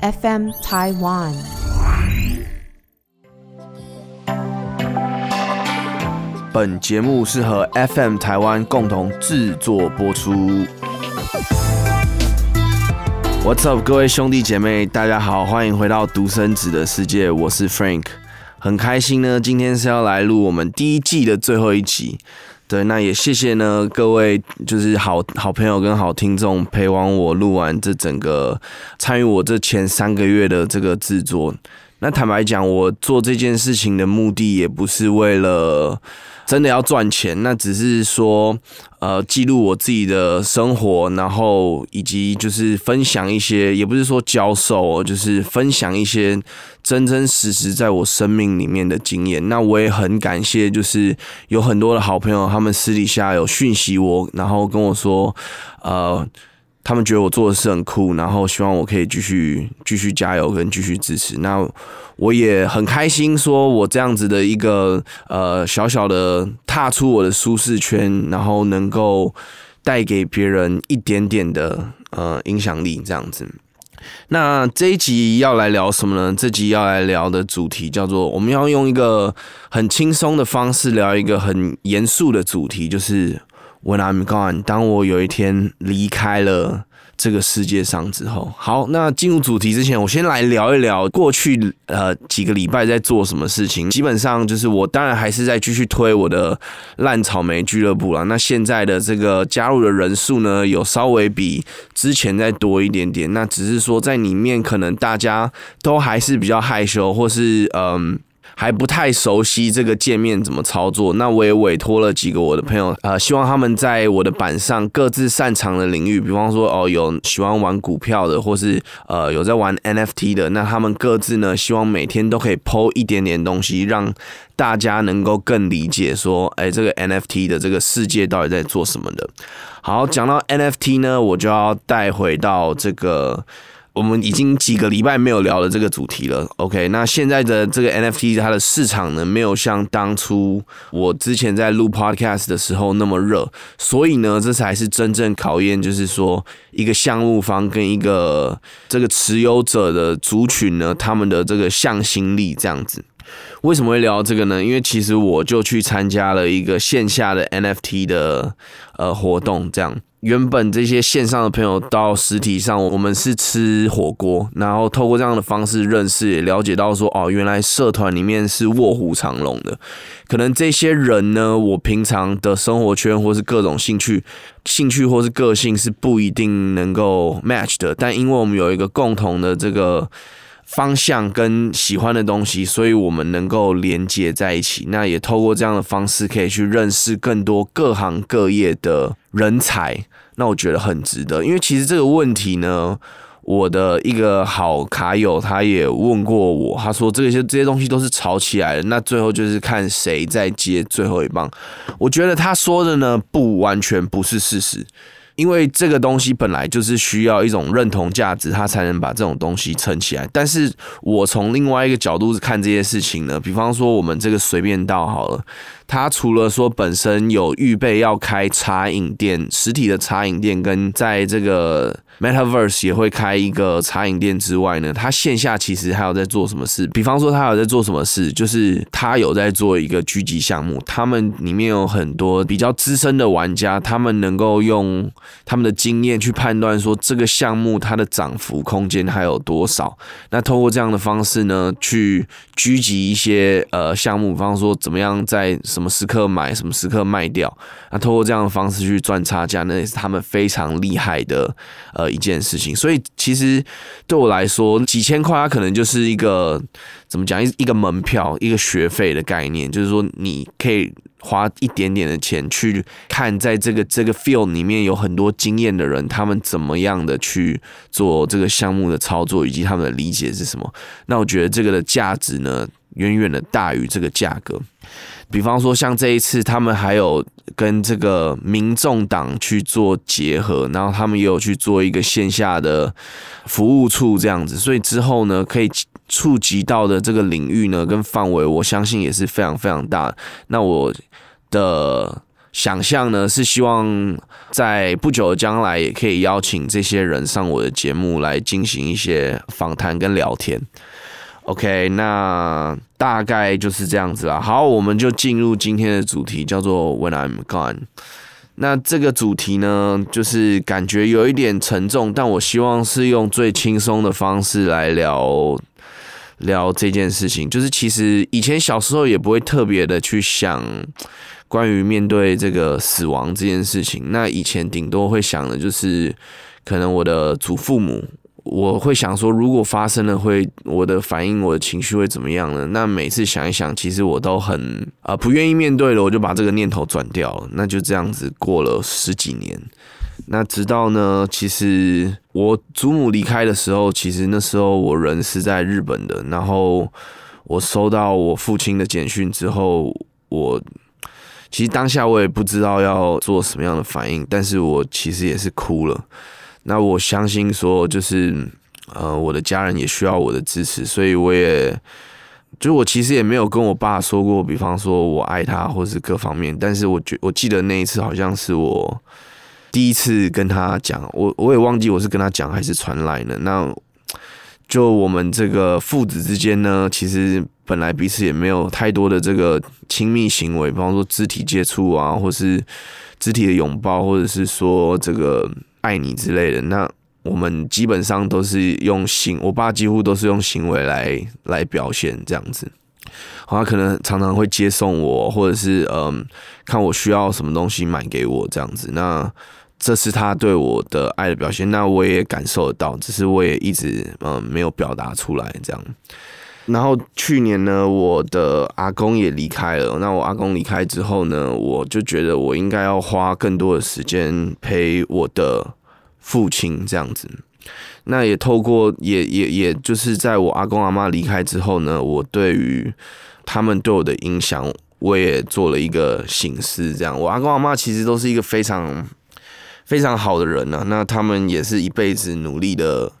FM Taiwan。本节目是和 FM 台湾共同制作播出。What's up，各位兄弟姐妹，大家好，欢迎回到独生子的世界，我是 Frank，很开心呢，今天是要来录我们第一季的最后一集。对，那也谢谢呢各位，就是好好朋友跟好听众陪完我录完这整个，参与我这前三个月的这个制作。那坦白讲，我做这件事情的目的也不是为了。真的要赚钱，那只是说，呃，记录我自己的生活，然后以及就是分享一些，也不是说教授，就是分享一些真真实实在我生命里面的经验。那我也很感谢，就是有很多的好朋友，他们私底下有讯息我，然后跟我说，呃。他们觉得我做的是很酷，然后希望我可以继续继续加油跟继续支持。那我也很开心，说我这样子的一个呃小小的踏出我的舒适圈，然后能够带给别人一点点的呃影响力，这样子。那这一集要来聊什么呢？这集要来聊的主题叫做我们要用一个很轻松的方式聊一个很严肃的主题，就是。When I'm gone，当我有一天离开了这个世界上之后，好，那进入主题之前，我先来聊一聊过去呃几个礼拜在做什么事情。基本上就是我当然还是在继续推我的烂草莓俱乐部了。那现在的这个加入的人数呢，有稍微比之前再多一点点。那只是说在里面可能大家都还是比较害羞，或是嗯。还不太熟悉这个界面怎么操作，那我也委托了几个我的朋友，呃，希望他们在我的板上各自擅长的领域，比方说哦，有喜欢玩股票的，或是呃有在玩 NFT 的，那他们各自呢，希望每天都可以抛一点点东西，让大家能够更理解说，哎，这个 NFT 的这个世界到底在做什么的。好，讲到 NFT 呢，我就要带回到这个。我们已经几个礼拜没有聊了这个主题了。OK，那现在的这个 NFT 它的市场呢，没有像当初我之前在录 Podcast 的时候那么热，所以呢，这才是真正考验，就是说一个项目方跟一个这个持有者的族群呢，他们的这个向心力这样子。为什么会聊这个呢？因为其实我就去参加了一个线下的 NFT 的呃活动，这样。原本这些线上的朋友到实体上，我们是吃火锅，然后透过这样的方式认识，也了解到说，哦，原来社团里面是卧虎藏龙的。可能这些人呢，我平常的生活圈或是各种兴趣、兴趣或是个性是不一定能够 match 的，但因为我们有一个共同的这个。方向跟喜欢的东西，所以我们能够连接在一起。那也透过这样的方式，可以去认识更多各行各业的人才。那我觉得很值得，因为其实这个问题呢，我的一个好卡友他也问过我，他说这些这些东西都是炒起来的，那最后就是看谁在接最后一棒。我觉得他说的呢，不完全不是事实。因为这个东西本来就是需要一种认同价值，它才能把这种东西撑起来。但是我从另外一个角度看这些事情呢，比方说我们这个随便到好了。它除了说本身有预备要开茶饮店，实体的茶饮店跟在这个 Metaverse 也会开一个茶饮店之外呢，它线下其实还有在做什么事？比方说它有在做什么事，就是它有在做一个狙击项目，他们里面有很多比较资深的玩家，他们能够用他们的经验去判断说这个项目它的涨幅空间还有多少。那通过这样的方式呢，去狙击一些呃项目，比方说怎么样在什么时刻买，什么时刻卖掉？那通过这样的方式去赚差价，那也是他们非常厉害的呃一件事情。所以其实对我来说，几千块它可能就是一个怎么讲一一个门票、一个学费的概念，就是说你可以花一点点的钱去看，在这个这个 field 里面有很多经验的人，他们怎么样的去做这个项目的操作，以及他们的理解是什么。那我觉得这个的价值呢，远远的大于这个价格。比方说，像这一次，他们还有跟这个民众党去做结合，然后他们也有去做一个线下的服务处这样子，所以之后呢，可以触及到的这个领域呢，跟范围，我相信也是非常非常大。那我的。想象呢，是希望在不久的将来也可以邀请这些人上我的节目来进行一些访谈跟聊天。OK，那大概就是这样子啦。好，我们就进入今天的主题，叫做 When I'm Gone。那这个主题呢，就是感觉有一点沉重，但我希望是用最轻松的方式来聊聊这件事情。就是其实以前小时候也不会特别的去想。关于面对这个死亡这件事情，那以前顶多会想的就是，可能我的祖父母，我会想说，如果发生了，会我的反应、我的情绪会怎么样呢？那每次想一想，其实我都很啊不愿意面对了，我就把这个念头转掉了。那就这样子过了十几年，那直到呢，其实我祖母离开的时候，其实那时候我人是在日本的，然后我收到我父亲的简讯之后，我。其实当下我也不知道要做什么样的反应，但是我其实也是哭了。那我相信说，就是呃，我的家人也需要我的支持，所以我也，就我其实也没有跟我爸说过，比方说我爱他，或是各方面。但是我觉我记得那一次好像是我第一次跟他讲，我我也忘记我是跟他讲还是传来的。那就我们这个父子之间呢，其实本来彼此也没有太多的这个亲密行为，比方说肢体接触啊，或是肢体的拥抱，或者是说这个爱你之类的。那我们基本上都是用行，我爸几乎都是用行为来来表现这样子。他可能常常会接送我，或者是嗯，看我需要什么东西买给我这样子。那这是他对我的爱的表现，那我也感受得到，只是我也一直嗯没有表达出来这样。然后去年呢，我的阿公也离开了。那我阿公离开之后呢，我就觉得我应该要花更多的时间陪我的父亲这样子。那也透过也也也就是在我阿公阿妈离开之后呢，我对于他们对我的影响，我也做了一个醒思。这样，我阿公阿妈其实都是一个非常。非常好的人呢，那他们也是一辈子努力的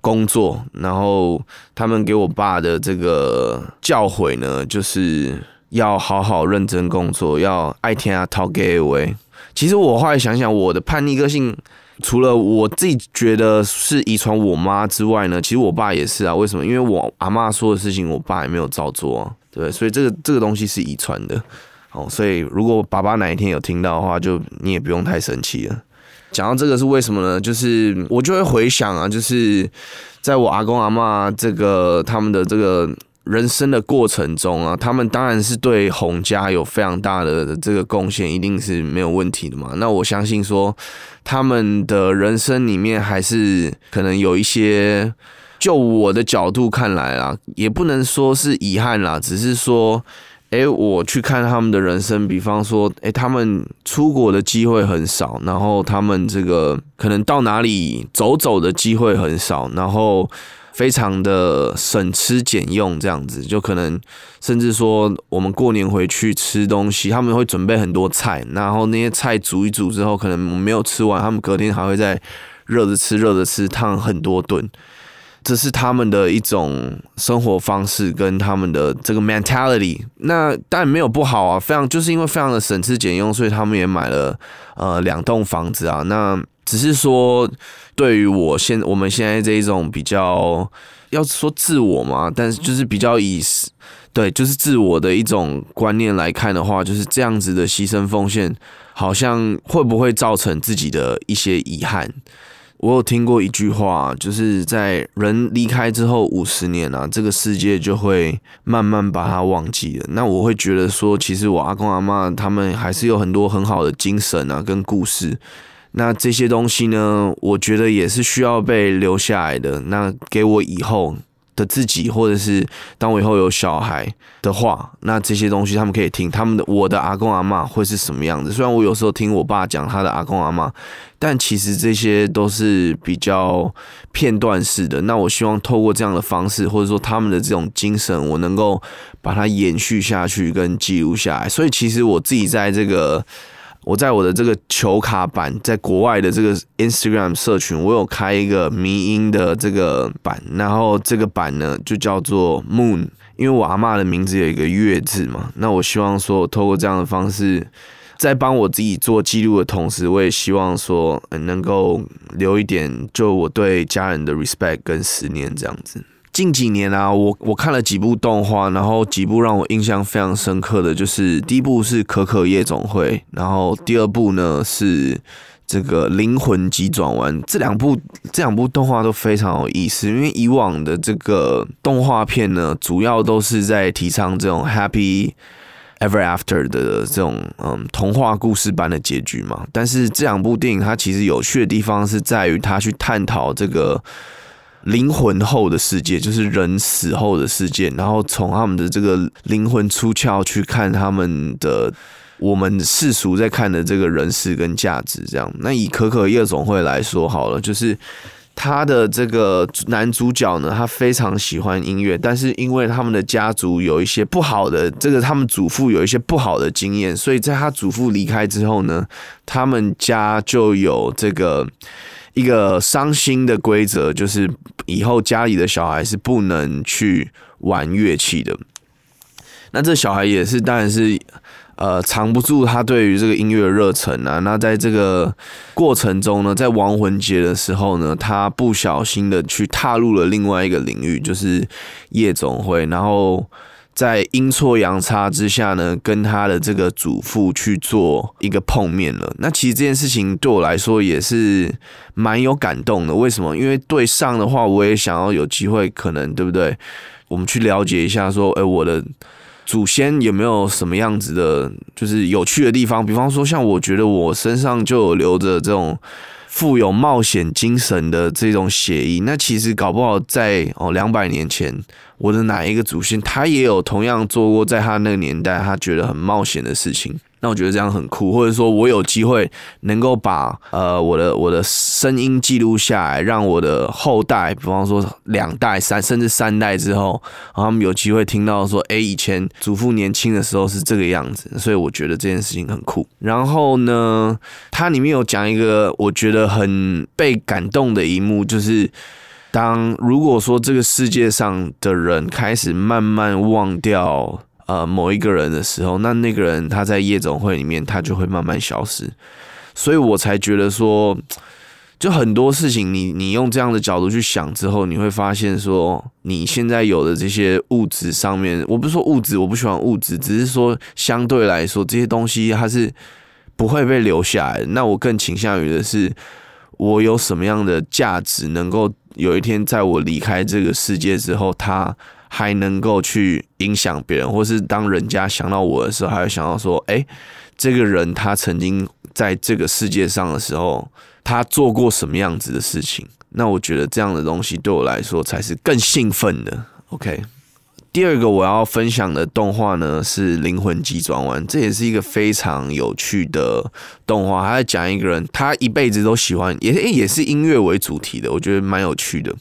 工作，然后他们给我爸的这个教诲呢，就是要好好认真工作，要爱听啊，讨给位。其实我后来想想，我的叛逆个性，除了我自己觉得是遗传我妈之外呢，其实我爸也是啊。为什么？因为我阿妈说的事情，我爸也没有照做啊，对，所以这个这个东西是遗传的。哦，所以如果爸爸哪一天有听到的话，就你也不用太生气了。讲到这个是为什么呢？就是我就会回想啊，就是在我阿公阿妈这个他们的这个人生的过程中啊，他们当然是对洪家有非常大的这个贡献，一定是没有问题的嘛。那我相信说，他们的人生里面还是可能有一些，就我的角度看来啊，也不能说是遗憾啦，只是说。哎，我去看他们的人生，比方说，哎，他们出国的机会很少，然后他们这个可能到哪里走走的机会很少，然后非常的省吃俭用这样子，就可能甚至说我们过年回去吃东西，他们会准备很多菜，然后那些菜煮一煮之后，可能没有吃完，他们隔天还会再热着吃，热着吃，烫很多顿。这是他们的一种生活方式跟他们的这个 mentality，那当然没有不好啊，非常就是因为非常的省吃俭用，所以他们也买了呃两栋房子啊。那只是说，对于我现我们现在这一种比较要说自我嘛，但是就是比较以对就是自我的一种观念来看的话，就是这样子的牺牲奉献，好像会不会造成自己的一些遗憾？我有听过一句话，就是在人离开之后五十年啊，这个世界就会慢慢把它忘记了。那我会觉得说，其实我阿公阿妈他们还是有很多很好的精神啊，跟故事。那这些东西呢，我觉得也是需要被留下来的。那给我以后。的自己，或者是当我以后有小孩的话，那这些东西他们可以听。他们的我的阿公阿妈会是什么样子？虽然我有时候听我爸讲他的阿公阿妈，但其实这些都是比较片段式的。那我希望透过这样的方式，或者说他们的这种精神，我能够把它延续下去跟记录下来。所以其实我自己在这个。我在我的这个球卡版，在国外的这个 Instagram 社群，我有开一个迷音的这个版，然后这个版呢就叫做 Moon，因为我阿妈的名字有一个月字嘛，那我希望说透过这样的方式，在帮我自己做记录的同时，我也希望说能够留一点，就我对家人的 respect 跟思念这样子。近几年啊，我我看了几部动画，然后几部让我印象非常深刻的就是第一部是《可可夜总会》，然后第二部呢是这个《灵魂急转弯》。这两部这两部动画都非常有意思，因为以往的这个动画片呢，主要都是在提倡这种 happy ever after 的这种嗯童话故事般的结局嘛。但是这两部电影它其实有趣的地方是在于它去探讨这个。灵魂后的世界就是人死后的世界，然后从他们的这个灵魂出窍去看他们的我们世俗在看的这个人事跟价值，这样。那以可可夜总会来说好了，就是他的这个男主角呢，他非常喜欢音乐，但是因为他们的家族有一些不好的，这个他们祖父有一些不好的经验，所以在他祖父离开之后呢，他们家就有这个。一个伤心的规则就是，以后家里的小孩是不能去玩乐器的。那这小孩也是，当然是呃藏不住他对于这个音乐的热忱啊。那在这个过程中呢，在亡魂节的时候呢，他不小心的去踏入了另外一个领域，就是夜总会，然后。在阴错阳差之下呢，跟他的这个祖父去做一个碰面了。那其实这件事情对我来说也是蛮有感动的。为什么？因为对上的话，我也想要有机会，可能对不对？我们去了解一下，说，哎，我的祖先有没有什么样子的，就是有趣的地方？比方说，像我觉得我身上就有留着这种。富有冒险精神的这种血裔，那其实搞不好在哦两百年前，我的哪一个祖先，他也有同样做过，在他那个年代，他觉得很冒险的事情。那我觉得这样很酷，或者说我有机会能够把呃我的我的声音记录下来，让我的后代，比方说两代、三甚至三代之后，他们有机会听到说，哎，以前祖父年轻的时候是这个样子，所以我觉得这件事情很酷。然后呢，它里面有讲一个我觉得很被感动的一幕，就是当如果说这个世界上的人开始慢慢忘掉。呃，某一个人的时候，那那个人他在夜总会里面，他就会慢慢消失，所以我才觉得说，就很多事情，你你用这样的角度去想之后，你会发现说，你现在有的这些物质上面，我不是说物质，我不喜欢物质，只是说相对来说，这些东西它是不会被留下来。那我更倾向于的是，我有什么样的价值，能够有一天在我离开这个世界之后，他。还能够去影响别人，或是当人家想到我的时候，还会想到说：“哎，这个人他曾经在这个世界上的时候，他做过什么样子的事情？”那我觉得这样的东西对我来说才是更兴奋的。OK，第二个我要分享的动画呢是《灵魂急转弯》，这也是一个非常有趣的动画。他在讲一个人，他一辈子都喜欢，也也是音乐为主题的，我觉得蛮有趣的。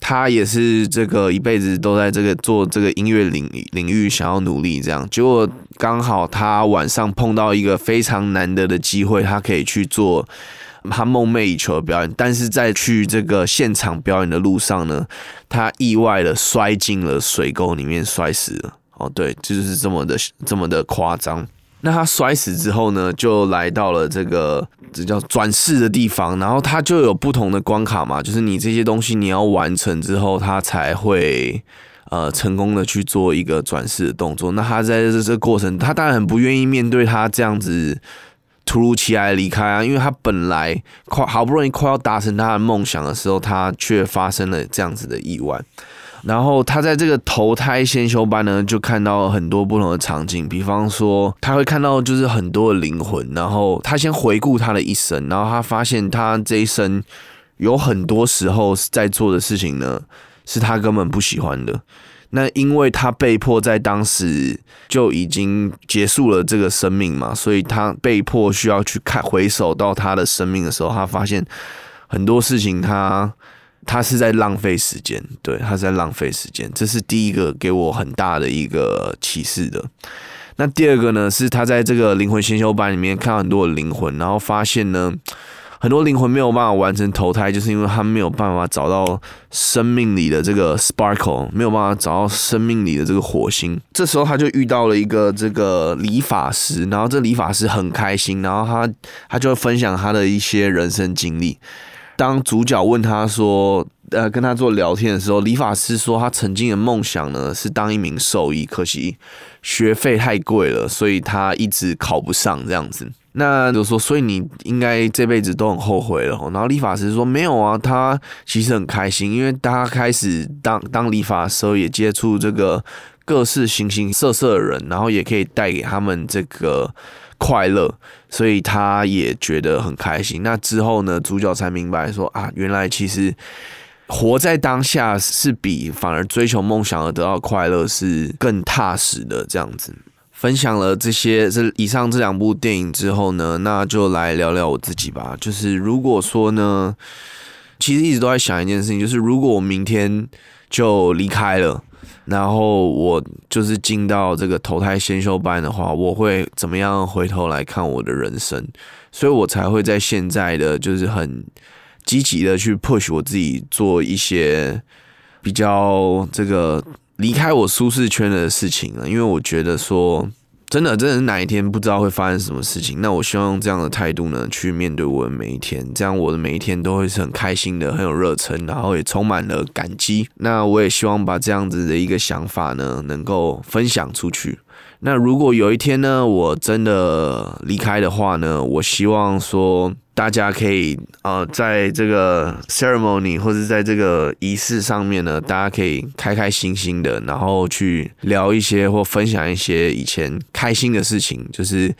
他也是这个一辈子都在这个做这个音乐领领域想要努力，这样结果刚好他晚上碰到一个非常难得的机会，他可以去做他梦寐以求的表演。但是在去这个现场表演的路上呢，他意外的摔进了水沟里面，摔死了。哦，对，就是这么的这么的夸张。那他摔死之后呢，就来到了这个这叫转世的地方，然后他就有不同的关卡嘛，就是你这些东西你要完成之后，他才会呃成功的去做一个转世的动作。那他在这这过程，他当然很不愿意面对他这样子突如其来离开啊，因为他本来快好不容易快要达成他的梦想的时候，他却发生了这样子的意外。然后他在这个投胎先修班呢，就看到很多不同的场景，比方说他会看到就是很多的灵魂，然后他先回顾他的一生，然后他发现他这一生有很多时候在做的事情呢，是他根本不喜欢的。那因为他被迫在当时就已经结束了这个生命嘛，所以他被迫需要去看回首到他的生命的时候，他发现很多事情他。他是在浪费时间，对，他是在浪费时间，这是第一个给我很大的一个启示的。那第二个呢，是他在这个灵魂先修班里面看到很多的灵魂，然后发现呢，很多灵魂没有办法完成投胎，就是因为他没有办法找到生命里的这个 sparkle，没有办法找到生命里的这个火星。这时候他就遇到了一个这个理发师，然后这理发师很开心，然后他他就分享他的一些人生经历。当主角问他说：“呃，跟他做聊天的时候，理发师说他曾经的梦想呢是当一名兽医，可惜学费太贵了，所以他一直考不上这样子。那就说，所以你应该这辈子都很后悔了。然后理发师说没有啊，他其实很开心，因为他开始当当理发的时候也接触这个各式形形色色的人，然后也可以带给他们这个。”快乐，所以他也觉得很开心。那之后呢，主角才明白说啊，原来其实活在当下是比反而追求梦想而得到快乐是更踏实的。这样子分享了这些这以上这两部电影之后呢，那就来聊聊我自己吧。就是如果说呢，其实一直都在想一件事情，就是如果我明天就离开了。然后我就是进到这个投胎先修班的话，我会怎么样回头来看我的人生？所以我才会在现在的就是很积极的去 push 我自己做一些比较这个离开我舒适圈的事情啊，因为我觉得说。真的，真的是哪一天不知道会发生什么事情。那我希望用这样的态度呢，去面对我的每一天，这样我的每一天都会是很开心的，很有热忱，然后也充满了感激。那我也希望把这样子的一个想法呢，能够分享出去。那如果有一天呢，我真的离开的话呢，我希望说。大家可以呃，在这个 ceremony 或者在这个仪式上面呢，大家可以开开心心的，然后去聊一些或分享一些以前开心的事情，就是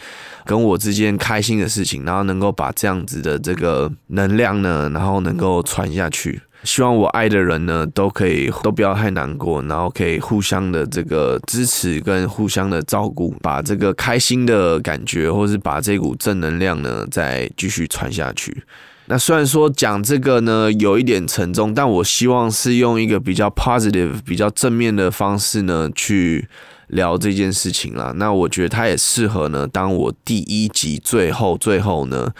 跟我之间开心的事情，然后能够把这样子的这个能量呢，然后能够传下去。希望我爱的人呢，都可以都不要太难过，然后可以互相的这个支持跟互相的照顾，把这个开心的感觉，或是把这股正能量呢，再继续传下去。那虽然说讲这个呢有一点沉重，但我希望是用一个比较 positive、比较正面的方式呢去聊这件事情啦。那我觉得它也适合呢，当我第一集最后最后呢。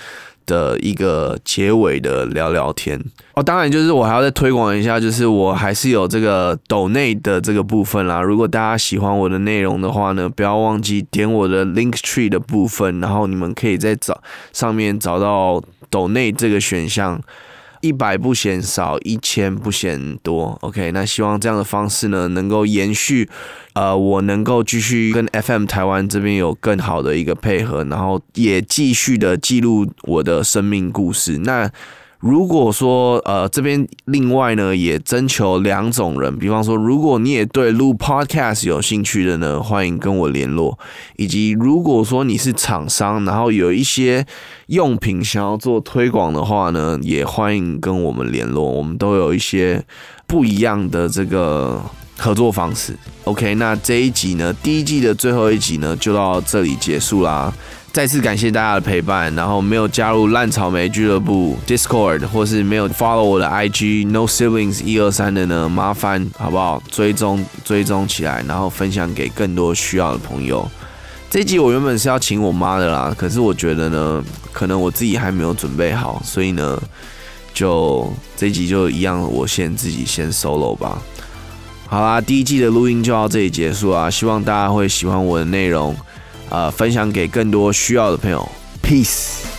的一个结尾的聊聊天哦，当然就是我还要再推广一下，就是我还是有这个抖内的这个部分啦。如果大家喜欢我的内容的话呢，不要忘记点我的 Link Tree 的部分，然后你们可以在找上面找到抖内这个选项。一百不嫌少，一千不嫌多。OK，那希望这样的方式呢，能够延续，呃，我能够继续跟 FM 台湾这边有更好的一个配合，然后也继续的记录我的生命故事。那。如果说呃这边另外呢也征求两种人，比方说如果你也对录 podcast 有兴趣的呢，欢迎跟我联络；以及如果说你是厂商，然后有一些用品想要做推广的话呢，也欢迎跟我们联络。我们都有一些不一样的这个合作方式。OK，那这一集呢，第一季的最后一集呢，就到这里结束啦。再次感谢大家的陪伴，然后没有加入烂草莓俱乐部 Discord，或是没有 follow 我的 IG No Siblings 一二三的呢，麻烦好不好？追踪追踪起来，然后分享给更多需要的朋友。这集我原本是要请我妈的啦，可是我觉得呢，可能我自己还没有准备好，所以呢，就这集就一样，我先自己先 solo 吧。好啦，第一季的录音就到这里结束啊，希望大家会喜欢我的内容。呃，分享给更多需要的朋友，peace。